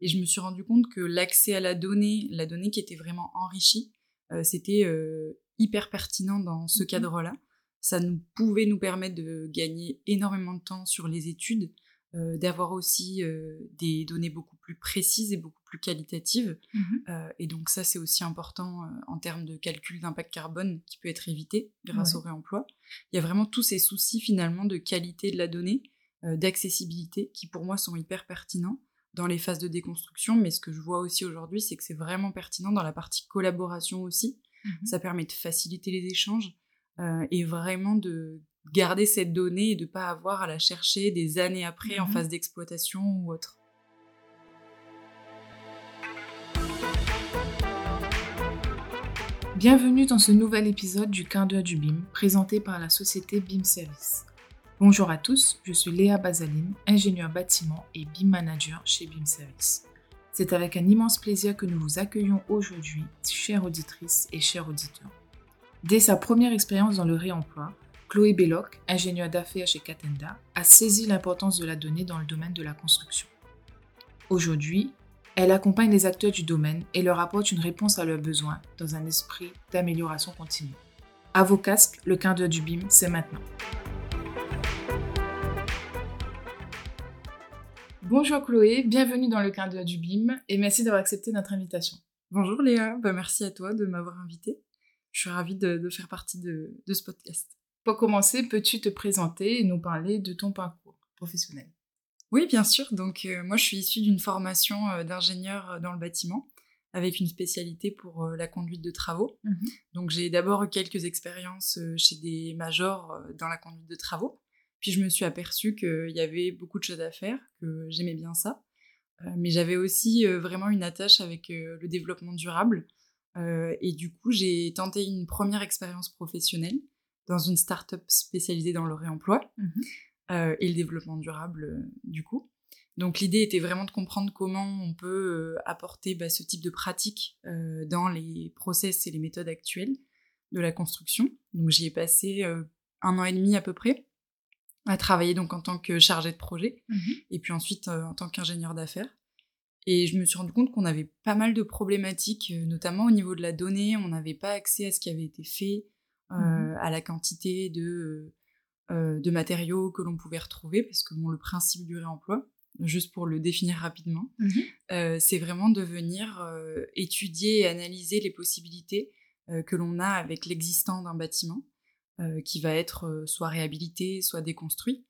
Et je me suis rendu compte que l'accès à la donnée, la donnée qui était vraiment enrichie, c'était hyper pertinent dans ce mmh cadre-là. Ça nous pouvait nous permettre de gagner énormément de temps sur les études, euh, d'avoir aussi euh, des données beaucoup plus précises et beaucoup plus qualitatives. Euh, et donc ça, c'est aussi important en termes de calcul d'impact carbone qui peut être évité grâce au réemploi. Il y a vraiment tous ces soucis finalement de qualité de la donnée, d'accessibilité, qui pour moi sont hyper pertinents dans les phases de déconstruction. Mais ce que je vois aussi aujourd'hui, c'est que c'est vraiment pertinent dans la partie collaboration aussi. Mmh ça permet de faciliter les échanges et vraiment de garder cette donnée et de ne pas avoir à la chercher des années après en mhm. phase d'exploitation ou autre. Bienvenue dans ce nouvel épisode du quart d'heure du BIM présenté par la société BIM Service. Bonjour à tous, je suis Léa Bazaline, ingénieure bâtiment et BIM manager chez BIM Service. C'est avec un immense plaisir que nous vous accueillons aujourd'hui, chères auditrices et chers auditeurs. Dès sa première expérience dans le réemploi, Chloé Belloc, ingénieure d'affaires chez Catenda, a saisi l'importance de la donnée dans le domaine de la construction. Aujourd'hui, elle accompagne les acteurs du domaine et leur apporte une réponse à leurs besoins dans un esprit d'amélioration continue. À vos casques, le quart d'heure du BIM, c'est maintenant. Bonjour Chloé, bienvenue dans le quart d'heure du BIM et merci d'avoir accepté notre invitation. Bonjour Léa, bah, merci à toi de m'avoir invitée. Je suis ravie de, faire partie de ce podcast. Pour commencer, peux-tu te présenter et nous parler de ton parcours professionnel? Oui, bien sûr. Donc, euh, moi, je suis issue d'une formation euh, d'ingénieur euh, dans le bâtiment avec une spécialité pour la conduite de travaux. Mmh Donc, j'ai d'abord eu quelques expériences chez des majors dans la conduite de travaux. Puis, je me suis aperçue qu'il y avait beaucoup de choses à faire, que j'aimais bien ça. mais j'avais aussi vraiment une attache avec le développement durable. et du coup, j'ai tenté une première expérience professionnelle dans une start-up spécialisée dans le réemploi mmh euh, et le développement durable, euh, du coup. Donc l'idée était vraiment de comprendre comment on peut euh, apporter bah, ce type de pratique dans les process et les méthodes actuelles de la construction. Donc j'y ai passé un an et demi à peu près à travailler donc en tant que chargé de projet mmh et puis ensuite en tant qu'ingénieur d'affaires. Et je me suis rendu compte qu'on avait pas mal de problématiques, notamment au niveau de la donnée. On n'avait pas accès à ce qui avait été fait, Mmh euh, à la quantité de, euh, de matériaux que l'on pouvait retrouver, parce que bon, le principe du réemploi, juste pour le définir rapidement, mmh euh, c'est vraiment de venir étudier et analyser les possibilités que l'on a avec l'existant d'un bâtiment, qui va être soit réhabilité, soit déconstruit,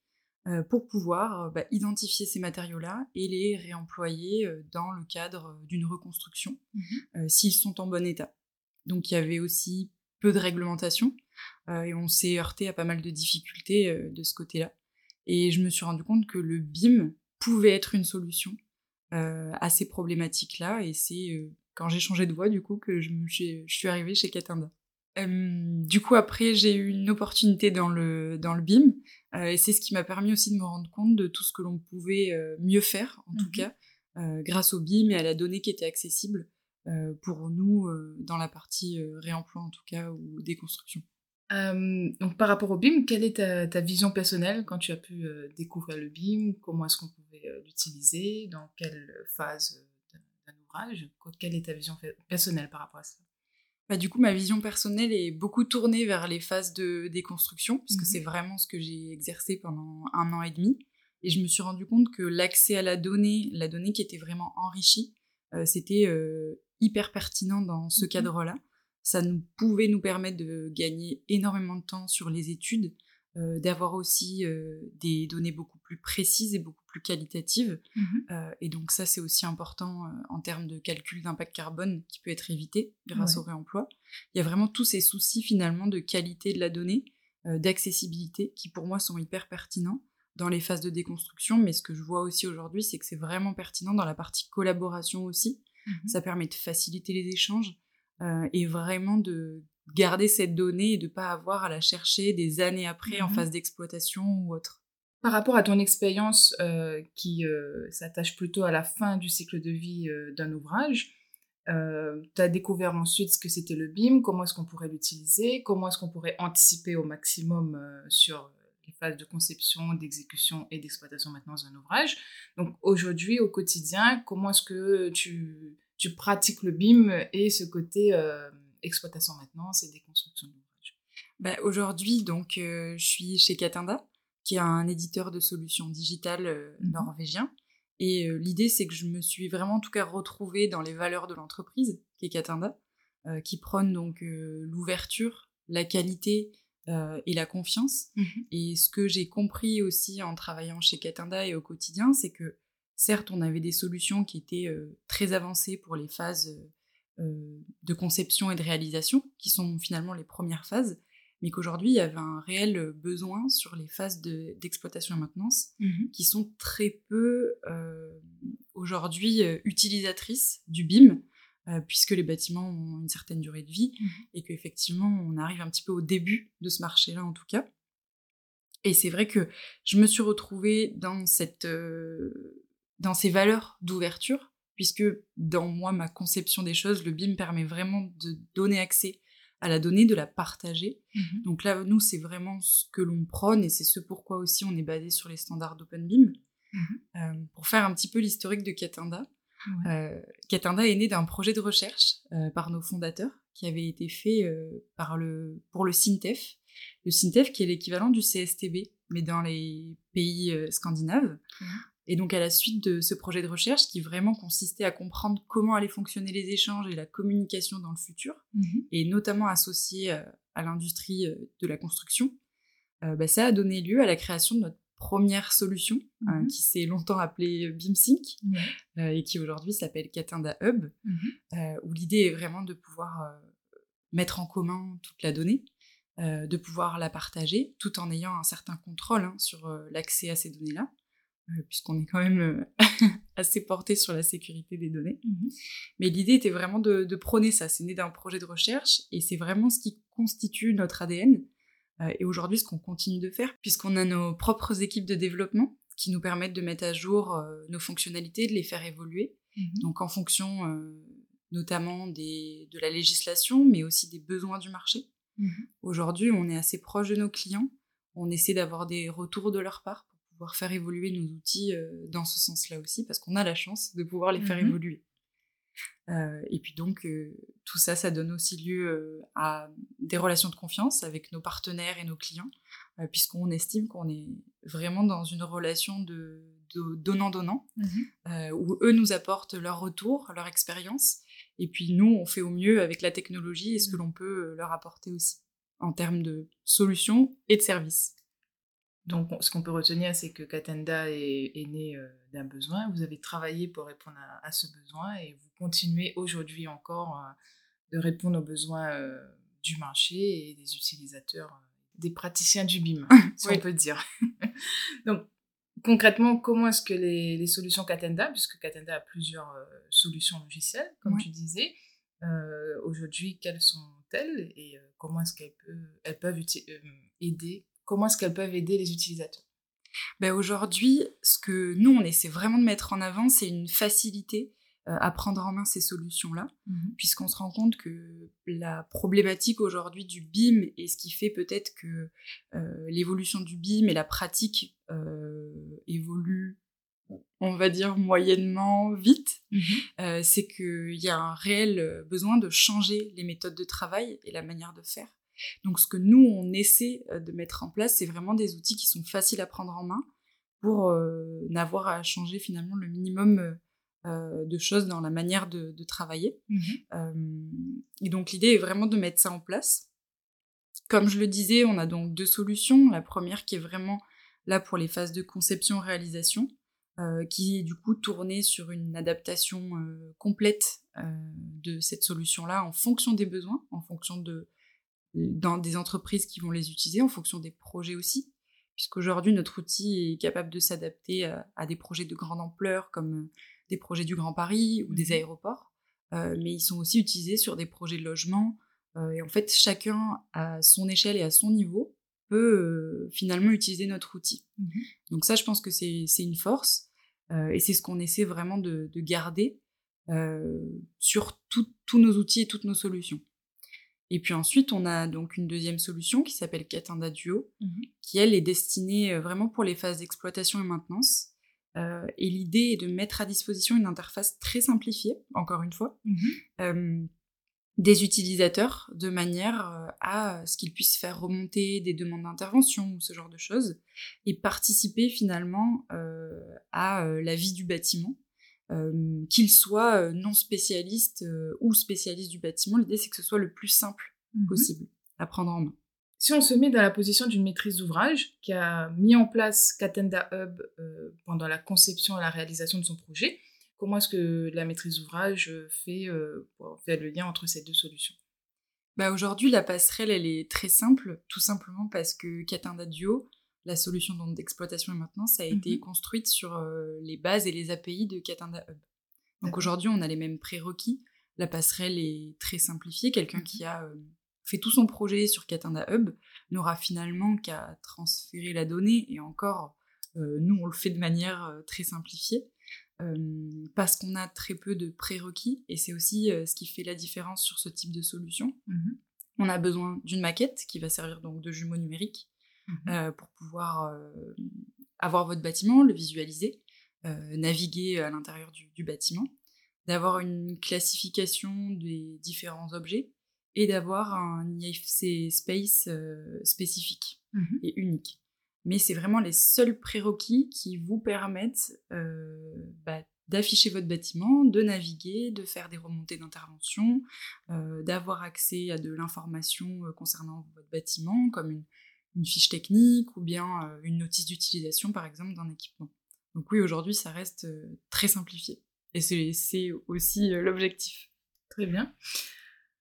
pour pouvoir bah, identifier ces matériaux-là et les réemployer dans le cadre d'une reconstruction, mmh s'ils sont en bon état. Donc il y avait aussi peu de réglementation euh, et on s'est heurté à pas mal de difficultés euh, de ce côté-là. Et je me suis rendu compte que le BIM pouvait être une solution euh, à ces problématiques-là et c'est quand j'ai changé de voie du coup que je, je suis arrivée chez Du coup, après, j'ai eu une opportunité dans le, dans le BIM, et c'est ce qui m'a permis aussi de me rendre compte de tout ce que l'on pouvait mieux faire, en tout mmh cas, grâce au BIM et à la donnée qui était accessible euh, pour nous euh, dans la partie euh, réemploi en tout cas ou déconstruction. donc par rapport au BIM, quelle est ta, vision personnelle quand tu as pu découvrir le BIM? Comment est-ce qu'on pouvait l'utiliser? Dans quelle phase d'un ouvrage? Quelle est ta vision personnelle par rapport à ça? Bah, du coup, ma vision personnelle est beaucoup tournée vers les phases de déconstruction, puisque mmh c'est vraiment ce que j'ai exercé pendant un an et demi. Et je me suis rendu compte que l'accès à la donnée, la donnée qui était vraiment enrichie, c'était hyper pertinent dans ce mmh cadre-là. Ça nous pouvait nous permettre de gagner énormément de temps sur les études, euh, d'avoir aussi euh, des données beaucoup plus précises et beaucoup plus qualitatives. Mmh euh, et donc ça, c'est aussi important en termes de calcul d'impact carbone qui peut être évité grâce au réemploi. Il y a vraiment tous ces soucis finalement de qualité de la donnée, d'accessibilité, qui pour moi sont hyper pertinents dans les phases de déconstruction. Mais ce que je vois aussi aujourd'hui, c'est que c'est vraiment pertinent dans la partie collaboration aussi. Mmh ça permet de faciliter les échanges euh, et vraiment de garder cette donnée et de ne pas avoir à la chercher des années après en mmh phase d'exploitation ou autre. Par rapport à ton expérience euh, qui euh, s'attache plutôt à la fin du cycle de vie d'un ouvrage, tu as découvert ensuite ce que c'était le BIM, comment est-ce qu'on pourrait l'utiliser, comment est-ce qu'on pourrait anticiper au maximum sur les phases de conception, d'exécution et d'exploitation maintenance d'un ouvrage. Donc aujourd'hui, au quotidien, comment est-ce que tu, pratiques le BIM et ce côté euh, exploitation maintenance et déconstruction d'ouvrage bah, Aujourd'hui, donc, je suis chez Catenda, qui est un éditeur de solutions digitales mmh norvégien. Et l'idée, c'est que je me suis vraiment, en tout cas, retrouvée dans les valeurs de l'entreprise, qui est Catenda, qui prône donc l'ouverture, la qualité et la confiance. Mmh et ce que j'ai compris aussi en travaillant chez Catenda et au quotidien, c'est que certes, on avait des solutions qui étaient très avancées pour les phases de conception et de réalisation, qui sont finalement les premières phases, mais qu'aujourd'hui, il y avait un réel besoin sur les phases d'exploitation et maintenance mmh qui sont très peu euh, aujourd'hui euh, utilisatrices du BIM, euh, puisque les bâtiments ont une certaine durée de vie mmh et qu'effectivement, on arrive un petit peu au début de ce marché-là en tout cas. Et c'est vrai que je me suis retrouvée dans, cette, dans ces valeurs d'ouverture, puisque dans moi, ma conception des choses, le BIM permet vraiment de donner accès à la donnée, de la partager. Mhm. Donc là, nous, c'est vraiment ce que l'on prône et c'est ce pourquoi aussi on est basé sur les standards d'OpenBeam. Mhm. Euh, pour faire un petit peu l'historique de Katenda, euh, Katenda est né d'un projet de recherche euh, par nos fondateurs qui avait été fait par le, pour le SINTEF. Le SINTEF qui est l'équivalent du CSTB, mais dans les pays scandinaves. Et donc à la suite de ce projet de recherche qui vraiment consistait à comprendre comment allaient fonctionner les échanges et la communication dans le futur, mhm. et notamment associé euh, à l'industrie euh, de la construction, euh, bah, ça a donné lieu à la création de notre première solution mhm. qui s'est longtemps appelée BIMSync et qui aujourd'hui s'appelle Catenda Hub, mhm. où l'idée est vraiment de pouvoir mettre en commun toute la donnée, de pouvoir la partager tout en ayant un certain contrôle hein, sur l'accès à ces données-là. Euh, puisqu'on est quand même euh, assez porté sur la sécurité des données. Mhm. Mais l'idée était vraiment de, prôner ça. C'est né d'un projet de recherche et c'est vraiment ce qui constitue notre ADN. Euh, et aujourd'hui, ce qu'on continue de faire, puisqu'on a nos propres équipes de développement qui nous permettent de mettre à jour nos fonctionnalités, de les faire évoluer. Mhm. Donc en fonction notamment des, de la législation, mais aussi des besoins du marché. Mhm. Aujourd'hui, on est assez proche de nos clients. On essaie d'avoir des retours de leur part pouvoir faire évoluer nos outils euh, dans ce sens-là aussi, parce qu'on a la chance de pouvoir les faire mmh évoluer. Euh, et puis donc, euh, tout ça, ça donne aussi lieu à des relations de confiance avec nos partenaires et nos clients, puisqu'on estime qu'on est vraiment dans une relation de, donnant-donnant, mmh où eux nous apportent leur retour, leur expérience, et puis nous, on fait au mieux avec la technologie et ce que mmh. l'on peut leur apporter aussi, en termes de solutions et de services. Donc, ce qu'on peut retenir, c'est que Katenda est, né euh, d'un besoin. Vous avez travaillé pour répondre à, ce besoin et vous continuez aujourd'hui encore euh, de répondre aux besoins euh, du marché et des utilisateurs, des praticiens du BIM, si on peut dire. Donc, concrètement, comment est-ce que les, solutions Katenda, puisque Katenda a plusieurs solutions logicielles, comme tu disais, aujourd'hui, quelles sont-elles et comment est-ce qu'elles peuvent, peuvent aider comment est-ce qu'elles peuvent aider les utilisateurs? Ben Aujourd'hui, ce que nous, on essaie vraiment de mettre en avant, c'est une facilité euh, à prendre en main ces solutions-là, mmh puisqu'on se rend compte que la problématique aujourd'hui du BIM et ce qui fait peut-être que euh, l'évolution du BIM et la pratique euh, évoluent on va dire moyennement vite, mmh c'est qu'il y a un réel besoin de changer les méthodes de travail et la manière de faire. Donc ce que nous, on essaie euh, de mettre en place, c'est vraiment des outils qui sont faciles à prendre en main pour euh, n'avoir à changer finalement le minimum euh, de choses dans la manière de, travailler. Mmh et donc l'idée est vraiment de mettre ça en place. Comme je le disais, on a donc deux solutions. La première qui est vraiment là pour les phases de conception-réalisation, qui est du coup tournée sur une adaptation complète de cette solution-là en fonction des besoins, en fonction de dans des entreprises qui vont les utiliser en fonction des projets aussi, puisqu'aujourd'hui notre outil est capable de s'adapter à, des projets de grande ampleur comme euh, des projets du Grand Paris ou des mmh aéroports, euh, mais ils sont aussi utilisés sur des projets de logement. Euh, et en fait, chacun à son échelle et à son niveau peut finalement utiliser notre outil. Mmh Donc ça, je pense que c'est une force et c'est ce qu'on essaie vraiment de, de garder sur tous nos outils et toutes nos solutions. Et puis ensuite, on a donc une deuxième solution qui s'appelle Catenda Duo, mhm. qui elle est destinée euh, vraiment pour les phases d'exploitation et maintenance. Euh, et l'idée est de mettre à disposition une interface très simplifiée, encore une fois, mhm. euh, des utilisateurs de manière à ce qu'ils puissent faire remonter des demandes d'intervention ou ce genre de choses et participer finalement à la vie du bâtiment euh, qu'il soit euh, non spécialiste euh, ou spécialiste du bâtiment. L'idée, c'est que ce soit le plus simple mhm. possible à prendre en main. Si on se met dans la position d'une maîtrise d'ouvrage qui a mis en place Catenda Hub pendant la conception et la réalisation de son projet, comment est-ce que la maîtrise d'ouvrage fait, fait le lien entre ces deux solutions? Bah Aujourd'hui, la passerelle, elle est très simple, tout simplement parce que Catenda Duo la solution d'exploitation et maintenance a été mhm. construite sur euh, les bases et les API de Catenda Hub. Donc aujourd'hui, on a les mêmes prérequis. La passerelle est très simplifiée. Quelqu'un qui mhm. a euh, fait tout son projet sur Catenda Hub n'aura finalement qu'à transférer la donnée. Et encore, euh, nous, on le fait de manière très simplifiée. parce qu'on a très peu de prérequis et c'est aussi ce qui fait la différence sur ce type de solution. Mhm. On a besoin d'une maquette qui va servir donc de jumeau numérique Mmh euh, pour pouvoir euh, avoir votre bâtiment, le visualiser, euh, naviguer à l'intérieur du, bâtiment, d'avoir une classification des différents objets et d'avoir un IFC space spécifique mmh et unique. Mais c'est vraiment les seuls prérequis qui vous permettent bah, d'afficher votre bâtiment, de naviguer, de faire des remontées d'intervention, d'avoir accès à de l'information concernant votre bâtiment, comme une, une fiche technique ou bien euh, une notice d'utilisation, par exemple, d'un équipement. Donc oui, aujourd'hui, ça reste euh, très simplifié. Et c'est aussi euh, l'objectif. Très bien.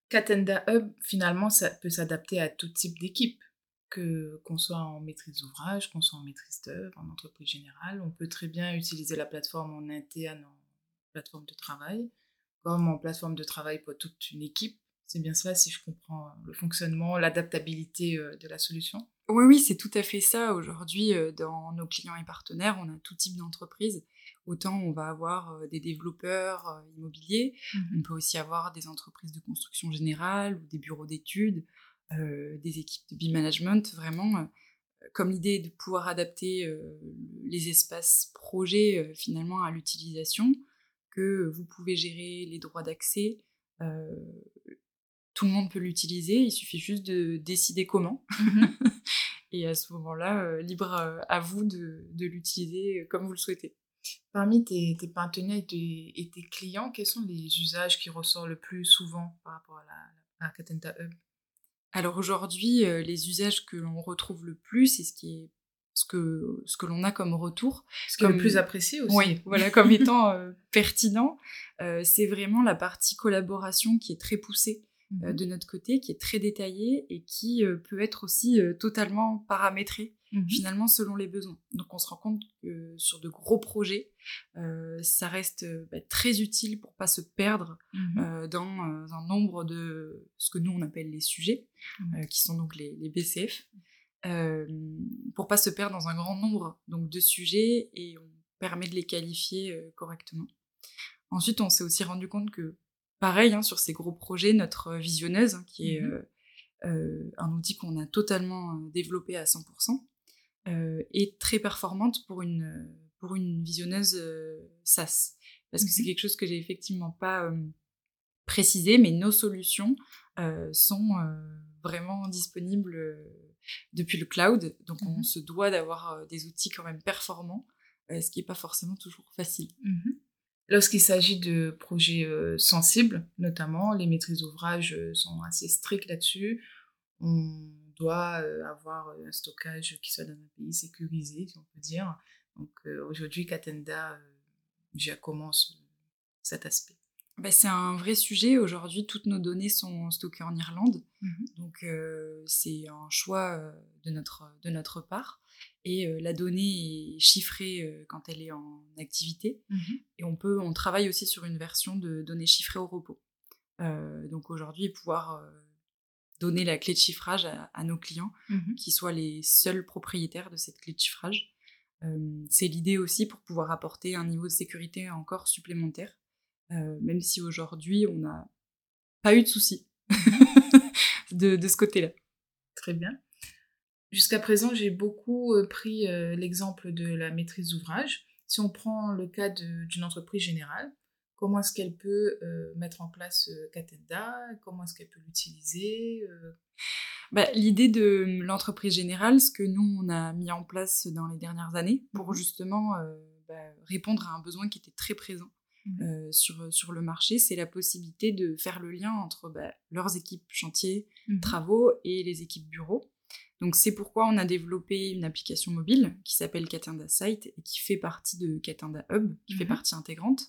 Catenda Hub, finalement, ça peut s'adapter à tout type d'équipe, que qu'on soit en maîtrise d'ouvrage, qu'on soit en maîtrise d'œuvre, en entreprise générale. On peut très bien utiliser la plateforme en interne, en plateforme de travail, comme en plateforme de travail pour toute une équipe. C'est bien cela si je comprends le fonctionnement, l'adaptabilité de la solution. Oui, oui, c'est tout à fait ça. Aujourd'hui, euh, dans nos clients et partenaires, on a tout type d'entreprise. Autant on va avoir euh, des développeurs euh, immobiliers, mmh on peut aussi avoir des entreprises de construction générale ou des bureaux d'études, des équipes de B-management. Vraiment, comme l'idée est de pouvoir adapter les espaces projets finalement à l'utilisation, que vous pouvez gérer les droits d'accès, tout le monde peut l'utiliser, il suffit juste de décider comment. Et à ce moment-là, euh, libre euh, à, vous de, l'utiliser comme vous le souhaitez. Parmi tes, partenaires et tes, clients, quels sont les usages qui ressortent le plus souvent par rapport à la, Catenta Hub? Alors aujourd'hui, euh, les usages que l'on retrouve le plus et ce qui est ce que, ce que l'on a comme retour. Ce qui est le plus apprécié aussi. Oui, voilà, comme étant pertinent, c'est vraiment la partie collaboration qui est très poussée. Euh, mmh de notre côté, qui est très détaillé et qui euh, peut être aussi euh, totalement paramétré mmh finalement selon les besoins. Donc on se rend compte que sur de gros projets, ça reste bah, très utile pour pas se perdre mmh dans un nombre de ce que nous on appelle les sujets, qui sont donc les, les BCF, pour pas se perdre dans un grand nombre donc de sujets et on permet de les qualifier correctement. Ensuite, on s'est aussi rendu compte que pareil, hein, sur ces gros projets, notre visionneuse, hein, qui est mmh euh, euh, un outil qu'on a totalement euh, développé à 100%, est très performante pour une, pour une visionneuse SaaS. Parce que c'est mmh quelque chose que j'ai effectivement pas précisé, mais nos solutions sont vraiment disponibles depuis le cloud. Donc on mmh se doit d'avoir des outils quand même performants, ce qui n'est pas forcément toujours facile. Lorsqu'il s'agit de projets euh, sensibles, notamment, les maîtrises d'ouvrage euh, sont assez strictes là-dessus. On doit euh, avoir un stockage qui soit dans un pays sécurisé, si on peut dire. Donc aujourd'hui, Catenda commence cet aspect. Bah, c'est un vrai sujet. Aujourd'hui, toutes nos données sont stockées en Irlande. Mmh Donc, c'est un choix de, notre, de notre part et euh, la donnée est chiffrée euh, quand elle est en activité. Mhm. Et on peut, on travaille aussi sur une version de données chiffrées au repos. Euh, donc aujourd'hui, pouvoir donner la clé de chiffrage à, nos clients, mhm. qui soient les seuls propriétaires de cette clé de chiffrage. c'est l'idée aussi pour pouvoir apporter un niveau de sécurité encore supplémentaire, même si aujourd'hui on n'a pas eu de soucis. de, de ce côté-là. Très bien. Jusqu'à présent, j'ai beaucoup pris l'exemple de la maîtrise d'ouvrage. Si on prend le cas d'une entreprise générale, comment est-ce qu'elle peut mettre en place Catenda Comment est-ce qu'elle peut l'utiliser bah, L'idée de l'entreprise générale, ce que nous, on a mis en place dans les dernières années pour mmh justement bah, répondre à un besoin qui était très présent mmh sur, sur le marché, c'est la possibilité de faire le lien entre bah, leurs équipes chantiers, mmh travaux et les équipes bureaux. Donc c'est pourquoi on a développé une application mobile qui s'appelle Catenda Site et qui fait partie de Catenda Hub, qui fait partie intégrante,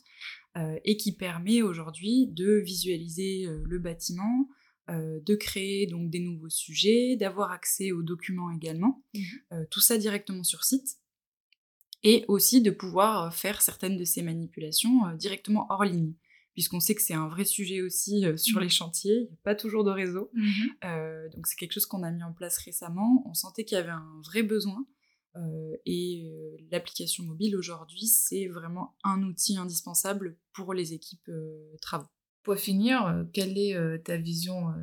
et qui permet aujourd'hui de visualiser le bâtiment, euh, de créer donc des nouveaux sujets, d'avoir accès aux documents également, mmh euh, tout ça directement sur site, et aussi de pouvoir euh, faire certaines de ces manipulations directement hors ligne, puisqu'on sait que c'est un vrai sujet aussi sur mmh. les chantiers, il n'y a pas toujours de réseau, mmh donc c'est quelque chose qu'on a mis en place récemment, on sentait qu'il y avait un vrai besoin, et l'application mobile aujourd'hui, c'est vraiment un outil indispensable pour les équipes travaux. Pour finir, euh, quelle est euh, ta vision euh,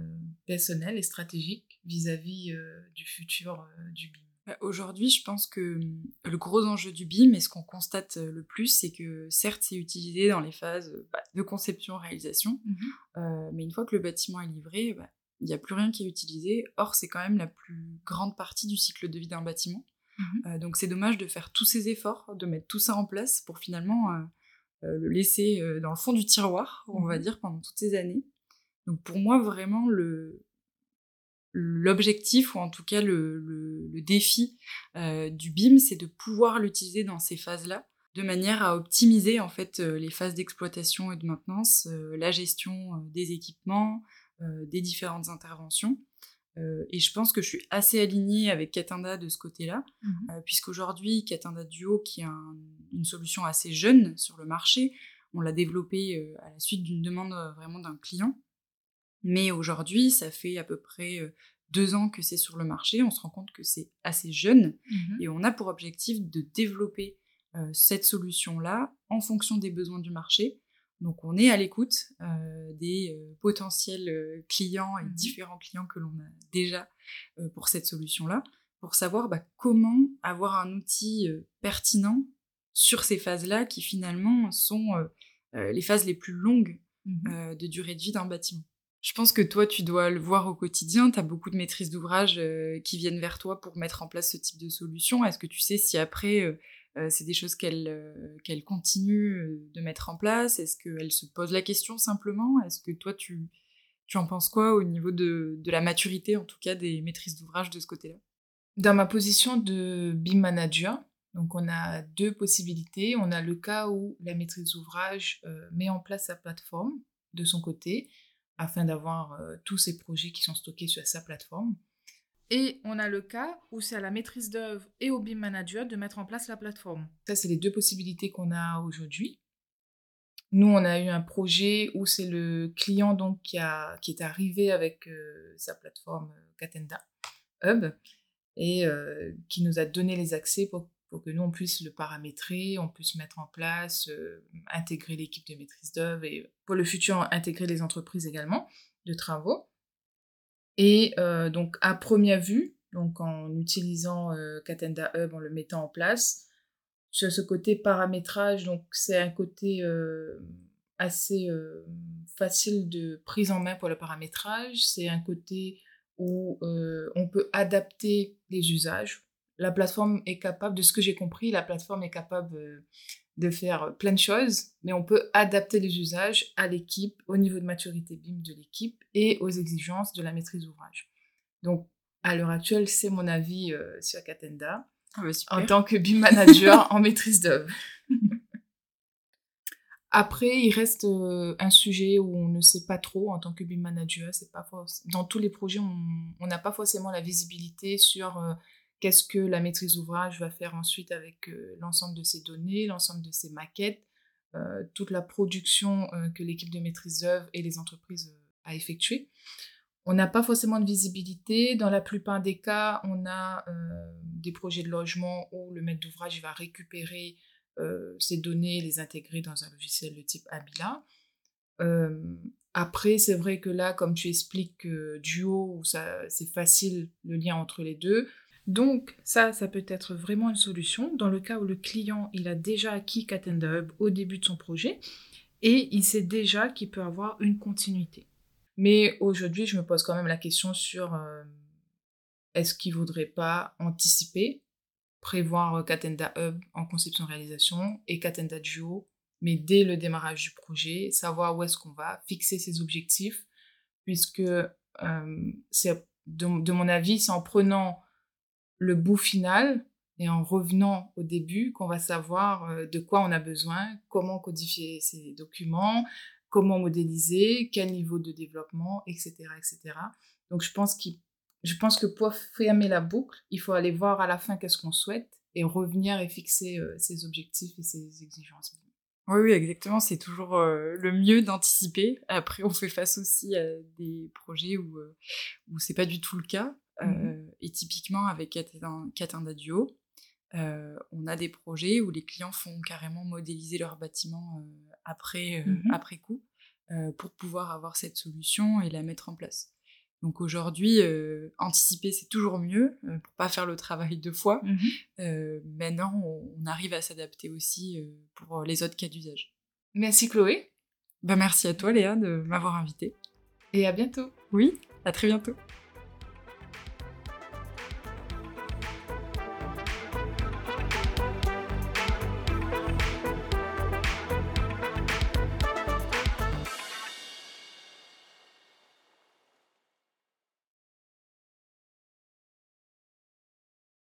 personnelle et stratégique vis-à-vis du futur du BIM Aujourd'hui, je pense que hum, le gros enjeu du BIM, et ce qu'on constate le plus, c'est que certes, c'est utilisé dans les phases bah, de conception-réalisation, mmh mais une fois que le bâtiment est livré, bah, il n'y a plus rien qui est utilisé. Or, c'est quand même la plus grande partie du cycle de vie d'un bâtiment. Mmh donc, c'est dommage de faire tous ces efforts, de mettre tout ça en place pour finalement euh, le laisser euh, dans le fond du tiroir, on va mmh dire, pendant toutes ces années. Donc pour moi, vraiment, le, l'objectif ou en tout cas le, le, défi euh, du BIM, c'est de pouvoir l'utiliser dans ces phases-là, de manière à optimiser en fait les phases d'exploitation et de maintenance, la gestion des équipements, des différentes interventions, euh, et je pense que je suis assez alignée avec Catenda de ce côté-là, mmh euh, puisqu'aujourd'hui, Catenda Duo, qui est une solution assez jeune sur le marché, on l'a développée euh, à la suite d'une demande vraiment d'un client. Mais aujourd'hui, ça fait à peu près deux ans que c'est sur le marché, on se rend compte que c'est assez jeune, mmh et on a pour objectif de développer cette solution-là en fonction des besoins du marché, donc on est à l'écoute euh, des euh, potentiels euh, clients et mmh différents clients que l'on a déjà pour cette solution-là, pour savoir bah, comment avoir un outil pertinent sur ces phases-là qui finalement sont les phases les plus longues mmh de durée de vie d'un bâtiment. Je pense que toi, tu dois le voir au quotidien, tu as beaucoup de maîtrises d'ouvrage qui viennent vers toi pour mettre en place ce type de solution. Est-ce que tu sais si après euh, c'est des choses qu'elle euh, qu'elle continue euh, de mettre en place? Est-ce qu'elle se pose la question simplement? Est-ce que toi, tu, tu en penses quoi au niveau de, de la maturité, en tout cas, des maîtrises d'ouvrage de ce côté-là? Dans ma position de BIM manager, donc on a deux possibilités. On a le cas où la maîtrise d'ouvrage met en place sa plateforme de son côté afin d'avoir tous ses projets qui sont stockés sur sa plateforme. Et on a le cas où c'est à la maîtrise d'œuvre et au BIM manager de mettre en place la plateforme. Ça, c'est les deux possibilités qu'on a aujourd'hui. Nous, on a eu un projet où c'est le client donc qui, a, qui est arrivé avec euh, sa plateforme euh, Catenda Hub et euh, qui nous a donné les accès pour, pour, que nous, on puisse le paramétrer, on puisse mettre en place, intégrer l'équipe de maîtrise d'œuvre et pour le futur, intégrer les entreprises également de travaux. Et euh, donc, à première vue, donc en utilisant euh, Catenda Hub, en le mettant en place, sur ce côté paramétrage, donc c'est un côté euh, assez facile de prise en main pour le paramétrage. C'est un côté où on peut adapter les usages. La plateforme est capable, de ce que j'ai compris, la plateforme est capable de faire plein de choses, mais on peut adapter les usages à l'équipe, au niveau de maturité BIM de l'équipe et aux exigences de la maîtrise d'ouvrage. Donc, à l'heure actuelle, c'est mon avis euh, sur Catenda ah bah, en tant que BIM manager en maîtrise d'œuvre. Après, il reste euh, un sujet où on ne sait pas trop en tant que BIM manager. C'est pas dans tous les projets, on n'a pas forcément la visibilité sur euh, Qu'est-ce que la maîtrise d'ouvrage va faire ensuite avec euh, l'ensemble de ces données, l'ensemble de ces maquettes, euh, toute la production euh, que l'équipe de maîtrise d'œuvre et les entreprises a effectuée. On n'a pas forcément de visibilité. Dans la plupart des cas, on a des projets de logement où le maître d'ouvrage va récupérer ces données, les intégrer dans un logiciel de type Abila. après, c'est vrai que là, comme tu expliques Duo, c'est facile le lien entre les deux. Donc ça, ça peut être vraiment une solution dans le cas où le client, il a déjà acquis Catenda Hub au début de son projet et il sait déjà qu'il peut avoir une continuité. Mais aujourd'hui, je me pose quand même la question sur euh, est-ce qu'il ne vaudrait pas anticiper, prévoir Catenda Hub en conception-réalisation et Catenda Duo, mais dès le démarrage du projet, savoir où est-ce qu'on va, fixer ses objectifs, puisque euh, c'est de, mon avis, c'est en prenant le bout final et en revenant au début qu'on va savoir euh, de quoi on a besoin, comment codifier ces documents, comment modéliser, quel niveau de développement, etc. etc. Donc je pense, que pour fermer la boucle, il faut aller voir à la fin qu'est-ce qu'on souhaite et revenir et fixer euh, ses objectifs et ses exigences. Oui, oui, exactement. C'est toujours euh, le mieux d'anticiper. Après, on fait face aussi à des projets où, où c'est pas du tout le cas. Mmh euh, et typiquement, avec Catenda Duo, euh, on a des projets où les clients font carrément modéliser leur bâtiment euh, après, mmh après coup pour pouvoir avoir cette solution et la mettre en place. Donc aujourd'hui, anticiper, c'est toujours mieux pour pas faire le travail deux fois. Mmh maintenant, on, arrive à s'adapter aussi pour les autres cas d'usage. Merci Chloé. Bah, merci à toi Léa de m'avoir invité. Et à bientôt. Oui, à très bientôt.